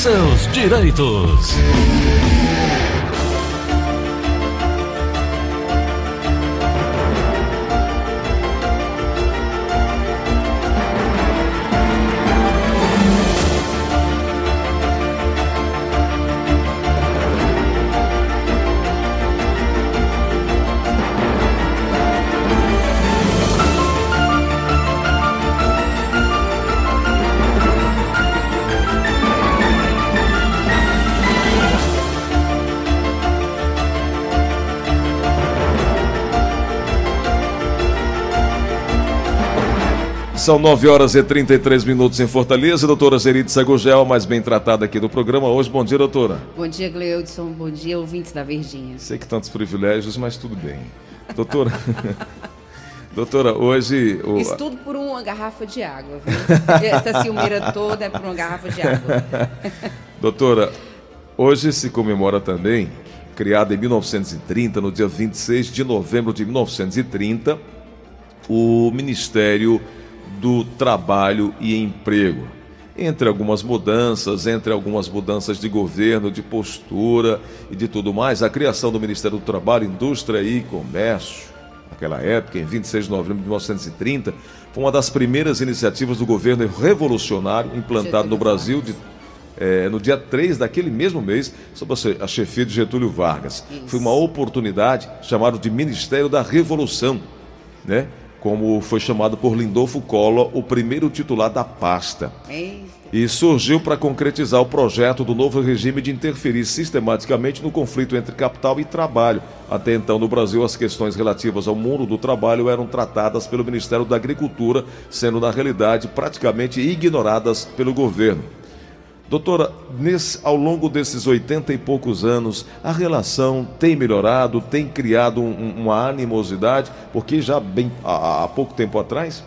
seus direitos. São 9 horas e 33 minutos em Fortaleza. Doutora Zerite Sagugel, mais bem tratada aqui do programa hoje. Bom dia, doutora. Bom dia, Gleudson. Bom dia, ouvintes da Verdinha. Sei que tantos privilégios, mas tudo bem. Doutora. doutora, hoje. O... Isso tudo por uma garrafa de água, viu? Essa ciumeira toda é por uma garrafa de água. doutora, hoje se comemora também, criada em 1930, no dia 26 de novembro de 1930, o Ministério do trabalho e emprego. Entre algumas mudanças, entre algumas mudanças de governo, de postura e de tudo mais, a criação do Ministério do Trabalho, Indústria e Comércio, naquela época, em 26 de novembro de 1930, foi uma das primeiras iniciativas do governo revolucionário implantado no Brasil de é, no dia 3 daquele mesmo mês, sob a chefia de Getúlio Vargas. Isso. Foi uma oportunidade chamada de Ministério da Revolução, né? Como foi chamado por Lindolfo Collor, o primeiro titular da pasta. E surgiu para concretizar o projeto do novo regime de interferir sistematicamente no conflito entre capital e trabalho. Até então, no Brasil, as questões relativas ao mundo do trabalho eram tratadas pelo Ministério da Agricultura, sendo, na realidade, praticamente ignoradas pelo governo. Doutora, nesse, ao longo desses oitenta e poucos anos, a relação tem melhorado, tem criado um, uma animosidade, porque já bem há, há, pouco tempo atrás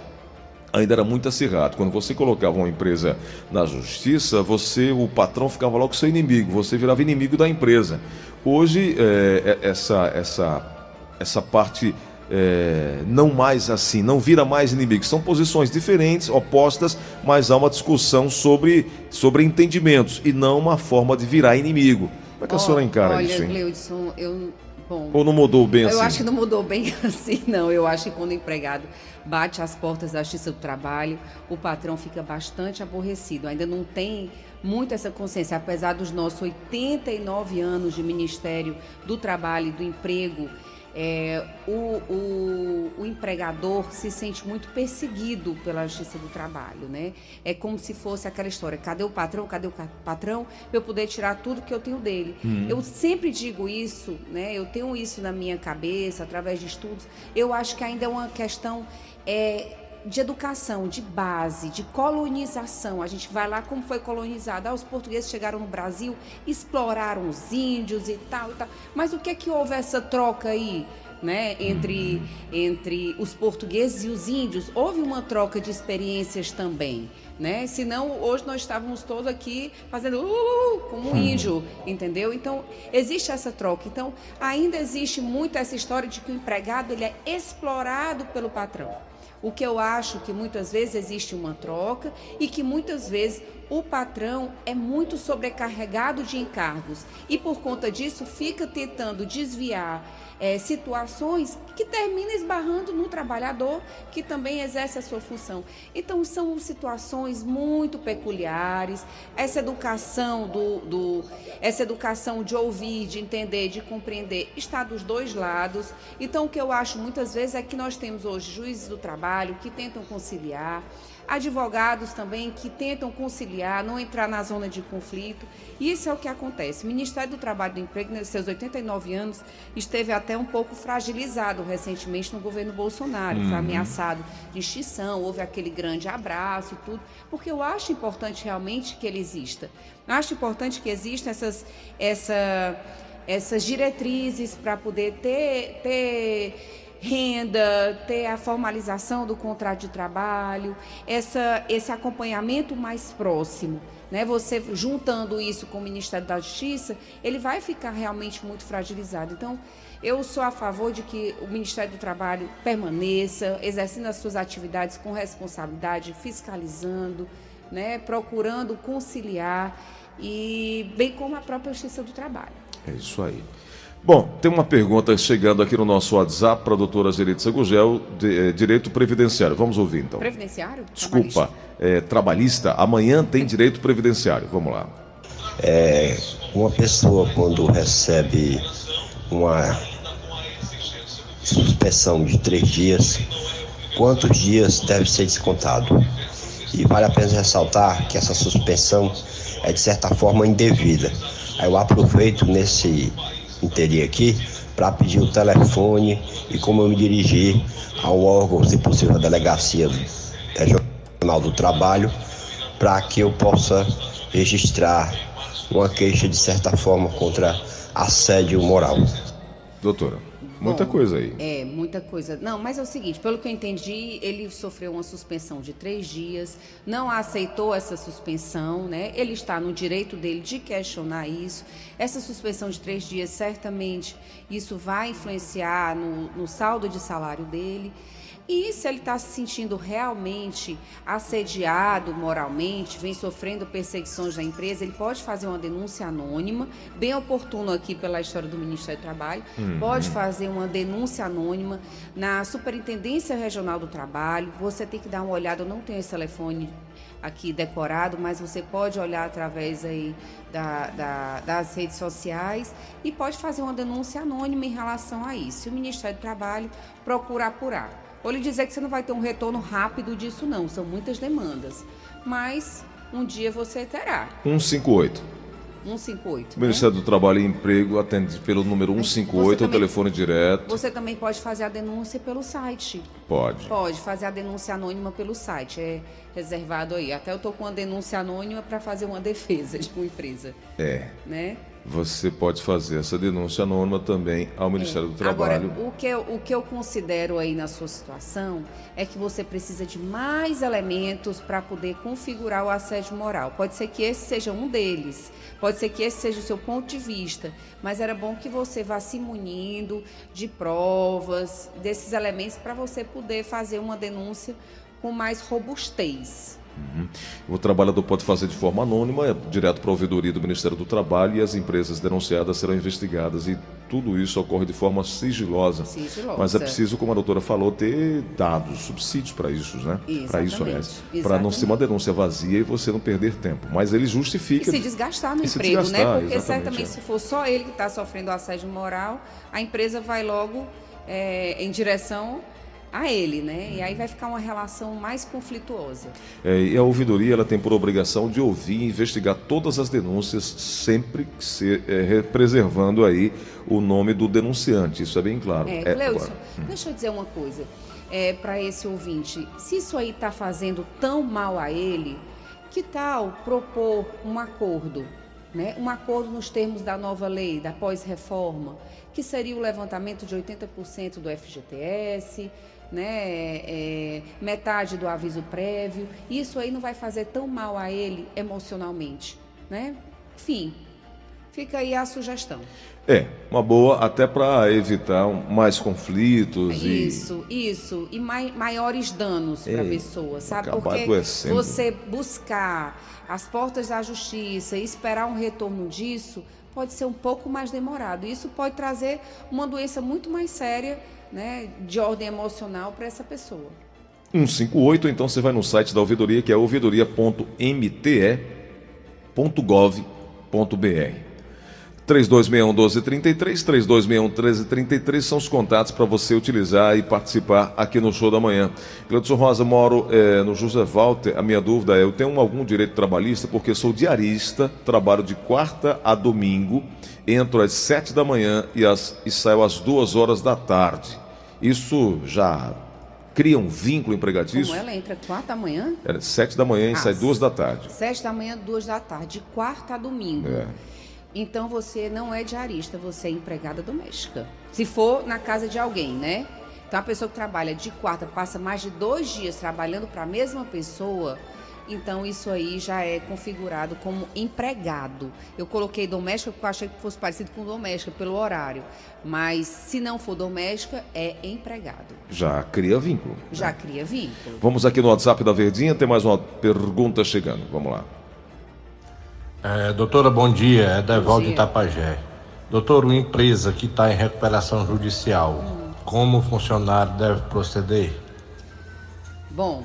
ainda era muito acirrado. Quando você colocava uma empresa na justiça, você, o patrão ficava logo seu inimigo, você virava inimigo da empresa. Hoje, é, essa, essa, essa parte é, não mais assim, não vira mais inimigo. São posições diferentes, opostas, mas há uma discussão sobre, sobre entendimentos e não uma forma de virar inimigo. Como é que a senhora encara olha, isso? Olha, Gleudson, eu. Bom, Ou não mudou bem eu assim? Eu acho que não mudou bem assim, não. Eu acho que quando o empregado bate as portas da Justiça do Trabalho, o patrão fica bastante aborrecido. Ainda não tem muito essa consciência, apesar dos nossos 89 anos de Ministério do Trabalho e do Emprego é, o, o, o, empregador se sente muito perseguido pela justiça do trabalho, né? É como se fosse aquela história: cadê o patrão? Cadê o patrão? Eu poder tirar tudo que eu tenho dele. Uhum. Eu sempre digo isso, né? Eu tenho isso na minha cabeça através de estudos. Eu acho que ainda é uma questão é, de educação, de base, de colonização. A gente vai lá como foi colonizado. Ah, os portugueses chegaram no Brasil, exploraram os índios e tal e tal. Mas o que é que houve essa troca aí? Né, entre, entre os portugueses e os índios, houve uma troca de experiências também. Né? Senão, hoje nós estávamos todos aqui fazendo uh, uh, uh como um índio, entendeu? Então, existe essa troca. Então, ainda existe muito essa história de que o empregado ele é explorado pelo patrão. O que eu acho que muitas vezes existe uma troca e que muitas vezes o patrão é muito sobrecarregado de encargos e por conta disso fica tentando desviar é, situações que terminam esbarrando no trabalhador que também exerce a sua função. Então, são situações muito peculiares. Essa educação do, do essa educação de ouvir, de entender, de compreender, está dos dois lados. Então, o que eu acho muitas vezes é que nós temos hoje juízes do trabalho que tentam conciliar advogados também que tentam conciliar, não entrar na zona de conflito. Isso é o que acontece. O Ministério do Trabalho e do Emprego, nesses seus 89 anos, esteve até um pouco fragilizado recentemente no governo Bolsonaro, uhum. foi ameaçado de extinção, houve aquele grande abraço e tudo, porque eu acho importante realmente que ele exista. Acho importante que existam essas, essa, essas diretrizes para poder ter, ter renda, ter a formalização do contrato de trabalho, essa, esse acompanhamento mais próximo. Né? Você juntando isso com o Ministério da Justiça, ele vai ficar realmente muito fragilizado. Então, eu sou a favor de que o Ministério do Trabalho permaneça, exercendo as suas atividades com responsabilidade, fiscalizando, né? procurando conciliar e bem como a própria Justiça do Trabalho. É isso aí. Bom, tem uma pergunta chegando aqui no nosso WhatsApp para a doutora Geritza Gugel, de, eh, Direito Previdenciário. Vamos ouvir então. Previdenciário? Desculpa, é, trabalhista. Amanhã tem direito previdenciário. Vamos lá. É, uma pessoa quando recebe uma suspensão de três dias, quantos dias deve ser descontado? E vale a pena ressaltar que essa suspensão é de certa forma indevida. Aí eu aproveito nesse interim aqui para pedir o telefone e como eu me dirigir ao órgão, se possível, a delegacia regional do trabalho, para que eu possa registrar uma queixa de certa forma contra assédio moral. Doutora, muita Bom, coisa aí. É, muita coisa. Não, mas é o seguinte, pelo que eu entendi, ele sofreu uma suspensão de três dias, não aceitou essa suspensão, né? Ele está no direito dele de questionar isso. Essa suspensão de três dias, certamente, isso vai influenciar no, no saldo de salário dele. E se ele está se sentindo realmente assediado moralmente, vem sofrendo perseguições da empresa, ele pode fazer uma denúncia anônima, bem oportuno aqui pela história do Ministério do Trabalho, pode fazer uma denúncia anônima na Superintendência Regional do Trabalho. Você tem que dar uma olhada, eu não tenho esse telefone aqui decorado, mas você pode olhar através aí da- da- das redes sociais e pode fazer uma denúncia anônima em relação a isso. O Ministério do Trabalho procura apurar. Vou lhe dizer que você não vai ter um retorno rápido disso, não. São muitas demandas. Mas um dia você terá. 158. 158. O né? Ministério do Trabalho e Emprego atende pelo número Mas 158, você o também- telefone direto. Você também pode fazer a denúncia pelo site. Pode. Pode fazer a denúncia anônima pelo site. É reservado aí. Até eu estou com uma denúncia anônima para fazer uma defesa de uma empresa. É. Né? Você pode fazer essa denúncia anônima também ao Ministério do Trabalho. Agora, o que, eu, o que eu considero aí na sua situação é que você precisa de mais elementos para poder configurar o assédio moral. Pode ser que esse seja um deles, pode ser que esse seja o seu ponto de vista, mas era bom que você vá se munindo de provas, desses elementos, para você poder fazer uma denúncia com mais robustez. O trabalhador pode fazer de forma anônima, é direto para a ouvidoria do Ministério do Trabalho e as empresas denunciadas serão investigadas e tudo isso ocorre de forma sigilosa. Sigilosa. Mas é preciso, como a doutora falou, ter dados, subsídios para isso, né? Para isso. Exatamente. Para não ser uma denúncia vazia e você não perder tempo. Mas ele E justifica. se desgastar no E emprego, desgastar, né? Porque certamente é. se for só ele que está sofrendo assédio moral, a empresa vai logo é, em direção a ele, né? E aí vai ficar uma relação mais conflituosa. É, e a ouvidoria ela tem por obrigação de ouvir e investigar todas as denúncias, sempre se, é, re- preservando aí o nome do denunciante. Isso é bem claro. É, É, agora. deixa eu dizer uma coisa é, para esse ouvinte. Se isso aí está fazendo tão mal a ele, que tal propor um acordo? Né? Um acordo nos termos da nova lei, da pós-reforma, que seria o levantamento de 80% do FGTS, né? é, metade do aviso prévio. Isso aí não vai fazer tão mal a ele emocionalmente. Né? Enfim, fica aí a sugestão. É, uma boa até para evitar mais conflitos e Isso, isso. E mai- maiores danos para a É, pessoa, sabe? Porque você buscar as portas da justiça e esperar um retorno disso pode ser um pouco mais demorado. Isso pode trazer uma doença muito mais séria, né, de ordem emocional para essa pessoa. 158, então você vai no site da ouvidoria que é ouvidoria.mte.gov.br. 3261-1233, 3261-1333 são os contatos para você utilizar e participar aqui no Show da Manhã. Cleudson Rosa, moro eh, no José Walter. A minha dúvida é: eu tenho algum direito trabalhista porque sou diarista, trabalho de quarta a domingo, entro às sete da manhã e, as, e saio às duas horas da tarde. Isso já cria um vínculo empregatício? Como ela entra quatro da manhã, É sete da manhã e Ah, sai duas da tarde. sete da manhã, duas da tarde, de quarta a domingo. É. Então você não é diarista, você é empregada doméstica. Se for na casa de alguém, né? Então a pessoa que trabalha de quarta passa mais de dois dias trabalhando para a mesma pessoa, então isso aí já é configurado como empregado. Eu coloquei doméstica porque eu achei que fosse parecido com doméstica pelo horário. Mas se não for doméstica, é empregado. Já cria vínculo. Já cria vínculo. Vamos aqui no WhatsApp da Verdinha, tem mais uma pergunta chegando. Vamos lá. É, doutora, bom dia. É Devaldo de Itapajé. Doutor, uma empresa que está em recuperação judicial, hum. como o funcionário deve proceder? Bom,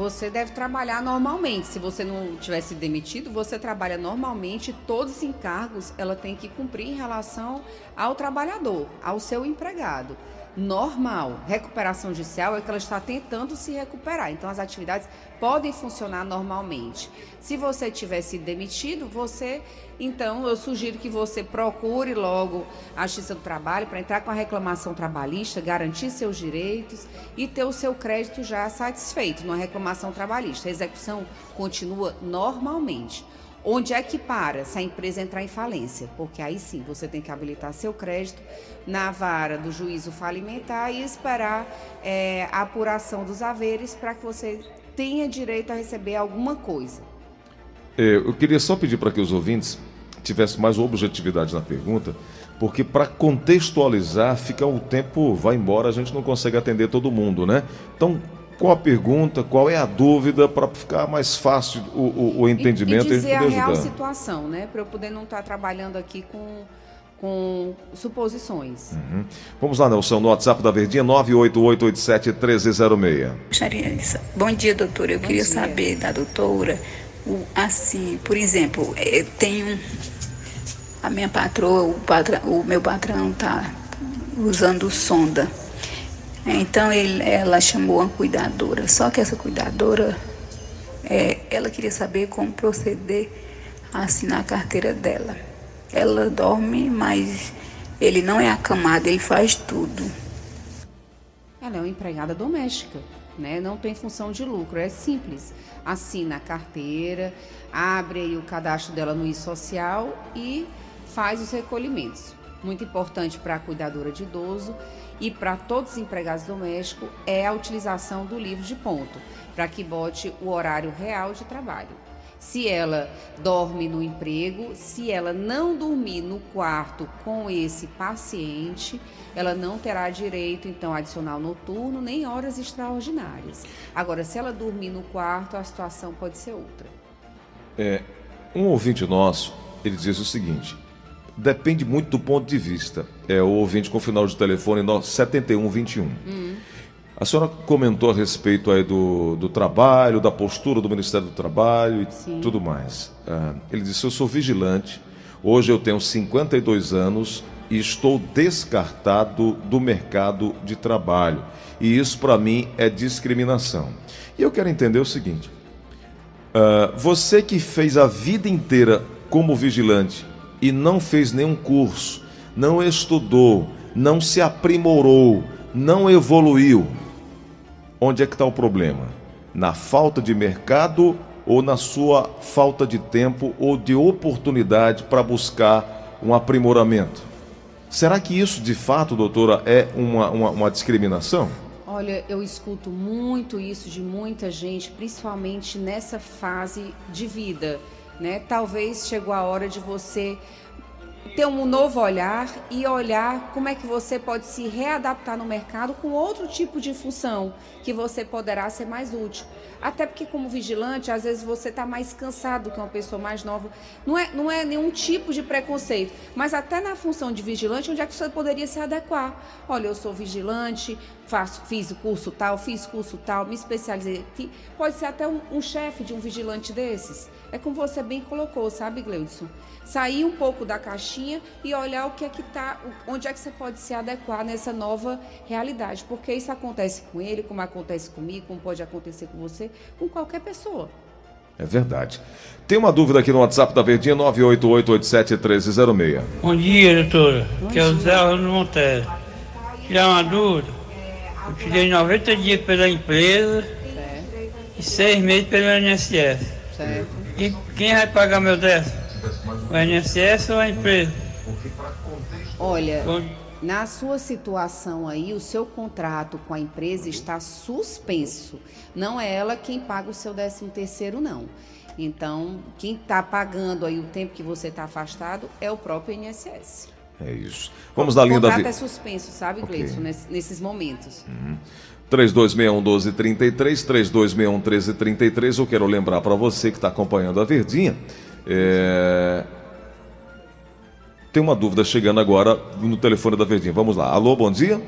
você deve trabalhar normalmente. Se você não tivesse demitido, você trabalha normalmente. Todos os encargos ela tem que cumprir em relação ao trabalhador, ao seu empregado normal. Recuperação judicial é que ela está tentando se recuperar. Então, as atividades podem funcionar normalmente. Se você tiver sido demitido, você, então, eu sugiro que você procure logo a Justiça do Trabalho para entrar com a reclamação trabalhista, garantir seus direitos e ter o seu crédito já satisfeito numa reclamação trabalhista. A execução continua normalmente. Onde é que para se a empresa entrar em falência? Porque aí sim você tem que habilitar seu crédito na vara do juízo falimentar e esperar é, a apuração dos haveres para que você tenha direito a receber alguma coisa. É, eu queria só pedir para que os ouvintes tivessem mais objetividade na pergunta, porque para contextualizar, fica o tempo vai embora, a gente não consegue atender todo mundo, né? Então, qual a pergunta, qual é a dúvida para ficar mais fácil o, o, o entendimento e, e dizer a, a real situação, né? Para eu poder não estar tá trabalhando aqui com com suposições. Uhum. Vamos lá, Nelson, no WhatsApp da Verdinha, 98887-1306. Bom dia, doutora. Eu Bom queria dia. saber da doutora, o, assim, por exemplo, eu tenho a minha patroa, o, patrão, o meu patrão está usando sonda então ele, ela chamou uma cuidadora. Só que essa cuidadora, é, ela queria saber como proceder a assinar a carteira dela. Ela dorme, mas ele não é acamado, ele faz tudo. Ela é uma empregada doméstica, né? Não tem função de lucro, é simples. Assina a carteira, abre aí o cadastro dela no e-social e faz os recolhimentos. Muito importante para a cuidadora de idoso e para todos os empregados domésticos é a utilização do livro de ponto, para que bote o horário real de trabalho. Se ela dorme no emprego, se ela não dormir no quarto com esse paciente, ela não terá direito, então, adicional noturno nem horas extraordinárias. Agora, se ela dormir no quarto, a situação pode ser outra. É, um ouvinte nosso, ele diz o seguinte: depende muito do ponto de vista. É o ouvinte com o final de telefone 7121. Uhum. A senhora comentou a respeito aí do, do trabalho, da postura do Ministério do Trabalho e Sim. tudo mais. Ah, ele disse: Eu sou vigilante, hoje eu tenho 52 anos e estou descartado do mercado de trabalho. E isso para mim é discriminação. E eu quero entender o seguinte: uh, você que fez a vida inteira como vigilante e não fez nenhum curso, não estudou, não se aprimorou, não evoluiu, onde é que está o problema? Na falta de mercado ou na sua falta de tempo ou de oportunidade para buscar um aprimoramento? Será que isso de fato, doutora, é uma, uma, uma discriminação? Olha, eu escuto muito isso de muita gente, principalmente nessa fase de vida né? Talvez chegou a hora de você ter um novo olhar e olhar como é que você pode se readaptar no mercado com outro tipo de função que você poderá ser mais útil. Até porque, como vigilante, às vezes você está mais cansado que uma pessoa mais nova. Não é, não é nenhum tipo de preconceito, mas até na função de vigilante, onde é que você poderia se adequar? Olha, eu sou vigilante, faço, fiz o curso tal, fiz curso tal, me especializei aqui. Pode ser até um, um chefe de um vigilante desses. É como você bem colocou, sabe, Gleudson? Sair um pouco da caixinha e olhar o que é que tá, onde é que você pode se adequar nessa nova realidade. Porque isso acontece com ele, como acontece comigo, como pode acontecer com você, com qualquer pessoa. É verdade. Tem uma dúvida aqui no WhatsApp da Verdinha, 988871306. Bom dia, doutora. Bom que é o Zé Monteiro. Tirar uma dúvida. Eu tirei 90 dias pela empresa certo. e 6 meses pelo INSS. Certo. E quem vai pagar meu décimo? O INSS ou a empresa? Olha, na sua situação aí, o seu contrato com a empresa está suspenso. Não é ela quem paga o seu décimo terceiro, não. Então, quem está pagando aí o tempo que você está afastado é o próprio INSS. É isso. Vamos na linha da... O contrato é suspenso, sabe, okay. Gleison, nesses momentos. Uhum. 3261-1233, 3261-1333. Eu quero lembrar para você que está acompanhando a Verdinha. É Tem uma dúvida chegando agora no telefone da Verdinha. Vamos lá. Alô, bom dia?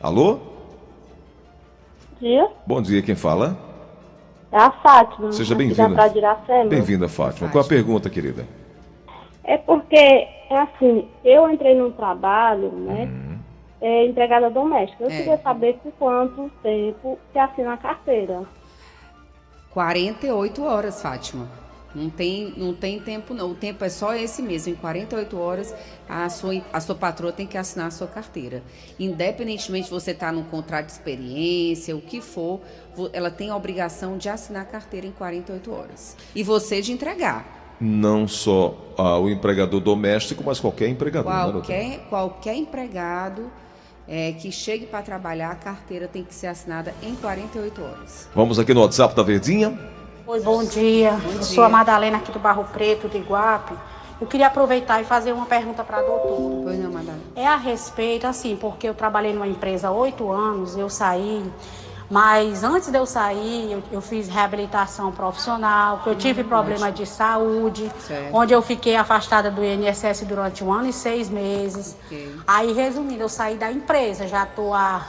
Alô? dia. Bom dia, quem fala? É a Fátima. Seja bem-vinda. Bem-vinda, Fátima. Qual a pergunta, querida? É porque, é assim, eu entrei num trabalho, né? Uhum. É, empregada doméstica. Eu É. queria saber por quanto tempo se assina a carteira. 48 horas, Fátima. Não tem, não tem tempo, não. O tempo é só esse mesmo. Em 48 horas, a sua, a sua patroa tem que assinar a sua carteira. Independentemente de você estar num contrato de experiência, o que for, ela tem a obrigação de assinar a carteira em 48 horas. E você de entregar. Não só ah, o empregador doméstico, mas qualquer empregador. né? Qualquer, qualquer empregado é, que chegue para trabalhar, a carteira tem que ser assinada em 48 horas. Vamos aqui no WhatsApp da Verdinha. Oi, bom dia. Bom eu dia. sou a Madalena aqui do Barro Preto, de Iguape. Eu queria aproveitar e fazer uma pergunta para a doutora. Pois não, Madalena. É a respeito, assim, porque eu trabalhei numa empresa há oito anos, eu saí, mas antes de eu sair, eu, eu fiz reabilitação profissional, que eu tive problema de saúde, Certo. onde eu fiquei afastada do INSS durante um ano e seis meses. Ok. Aí, resumindo, eu saí da empresa, já estou há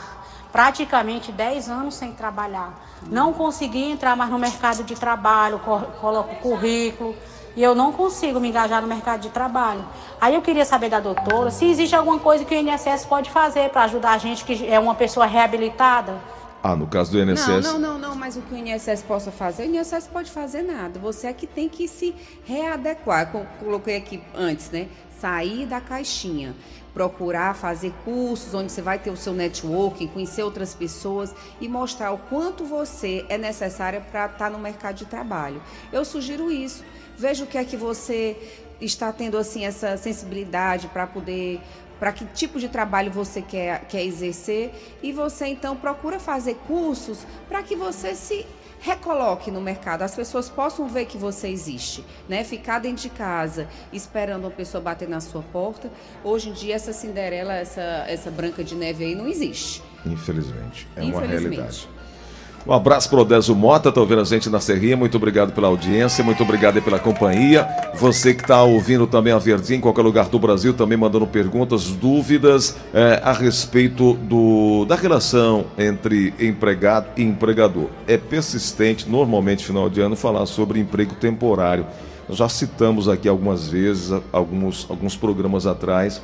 praticamente 10 anos sem trabalhar. Não consegui entrar mais no mercado de trabalho, co- coloco currículo e eu não consigo me engajar no mercado de trabalho. Aí eu queria saber da doutora se existe alguma coisa que o INSS pode fazer para ajudar a gente que é uma pessoa reabilitada. Ah, no caso do INSS. Não, não, não, não, mas o que o INSS possa fazer, o INSS pode fazer nada. Você é que tem que se readequar. Como coloquei aqui antes, né? Sair da caixinha. Procurar fazer cursos onde você vai ter o seu networking, conhecer outras pessoas e mostrar o quanto você é necessária para estar no mercado de trabalho. Eu sugiro isso. Veja o que é que você está tendo assim essa sensibilidade para poder para que tipo de trabalho você quer, quer exercer e você então procura fazer cursos para que você se recoloque no mercado, as pessoas possam ver que você existe, né? Ficar dentro de casa esperando uma pessoa bater na sua porta, hoje em dia essa Cinderela, essa, essa Branca de Neve aí não existe. Infelizmente. É uma Infelizmente. realidade. Um abraço para o Odésio Mota, tá ouvindo a gente na Serrinha. Muito obrigado pela audiência, muito obrigado aí pela companhia. Você que está ouvindo também a Verdinha em qualquer lugar do Brasil, também mandando perguntas, dúvidas eh, a respeito do, da relação entre empregado e empregador. É persistente, normalmente, final de ano, falar sobre emprego temporário. Nós já citamos aqui algumas vezes, alguns, alguns programas atrás.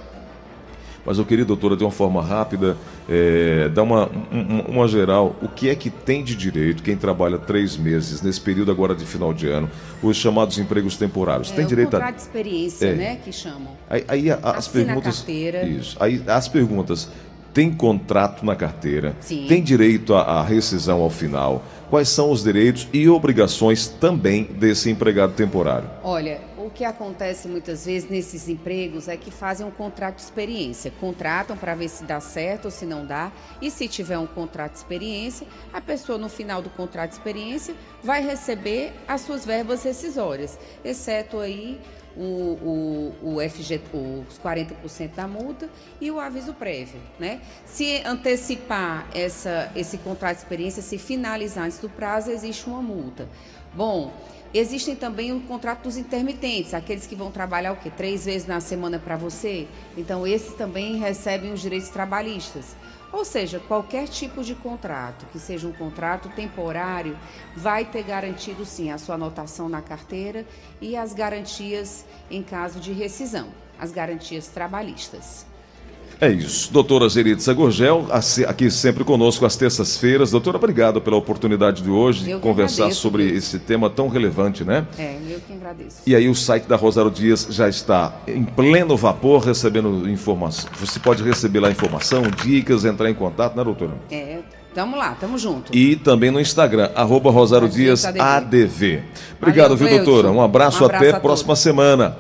Mas eu queria, doutora, de uma forma rápida, é, dar uma, um- uma geral. O que é que tem de direito quem trabalha três meses, nesse período agora de final de ano, os chamados empregos temporários? É tem direito a. contrato de experiência, É. né, que chamam. Aí, aí a- as Assina a perguntas. carteira. Isso. Aí as perguntas. Tem contrato na carteira? Sim. Tem direito à, à rescisão ao final? Quais são os direitos e obrigações também desse empregado temporário? Olha, o que acontece muitas vezes nesses empregos é que fazem um contrato de experiência. Contratam para ver se dá certo ou se não dá. E se tiver um contrato de experiência, a pessoa no final do contrato de experiência vai receber as suas verbas rescisórias, exceto aí o, o, o FG, os 40% da multa e o aviso prévio, né? Se antecipar essa, esse contrato de experiência, se finalizar antes do prazo, existe uma multa. Bom, Existem também o contrato dos intermitentes, aqueles que vão trabalhar o quê? Três vezes na semana para você. Então, esses também recebem os direitos trabalhistas. Ou seja, qualquer tipo de contrato, que seja um contrato temporário, vai ter garantido sim a sua anotação na carteira e as garantias em caso de rescisão, as garantias trabalhistas. É isso. Doutora Zeritza Gorgel, aqui sempre conosco às terças-feiras. Doutora, obrigado pela oportunidade de hoje de Eu que conversar agradeço, sobre esse tema tão relevante, né? É, eu que agradeço. E aí o site da Rosário Dias já está em pleno vapor, recebendo informação. Você pode receber lá informação, dicas, entrar em contato, né, doutora? É, tamo lá, tamo junto. E também no Instagram, arroba Rosário Dias ADV. Obrigado, Valeu, viu, doutora? Um abraço, Um abraço até a próxima semana.